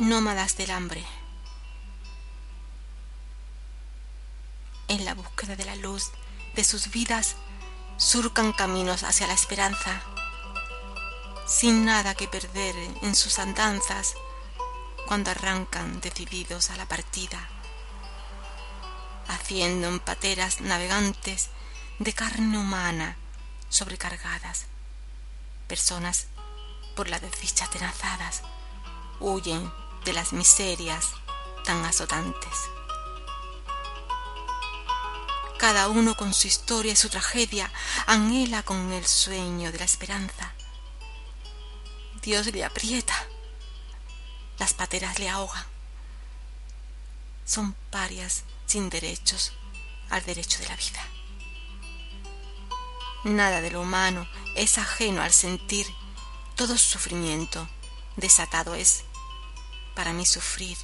Nómadas del hambre. En la búsqueda de la luz de sus vidas, surcan caminos hacia la esperanza, sin nada que perder en sus andanzas, cuando arrancan decididos a la partida, haciendo en pateras navegantes de carne humana sobrecargadas. Personas por la desdicha tenazadas huyen de las miserias tan azotantes. Cada uno con su historia y su tragedia anhela con el sueño de la esperanza. Dios le aprieta, las pateras le ahogan. Son parias sin derechos al derecho de la vida. Nada de lo humano es ajeno al sentir todo sufrimiento. Desatado es para mí sufrir.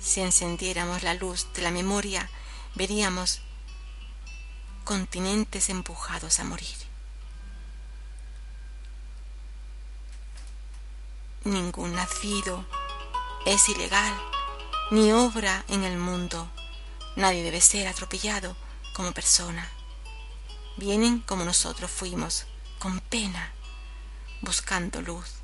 Si encendiéramos la luz de la memoria, veríamos continentes empujados a morir. Ningún nacido es ilegal, ni obra en el mundo. Nadie debe ser atropellado como persona. Vienen como nosotros fuimos, con pena, buscando luz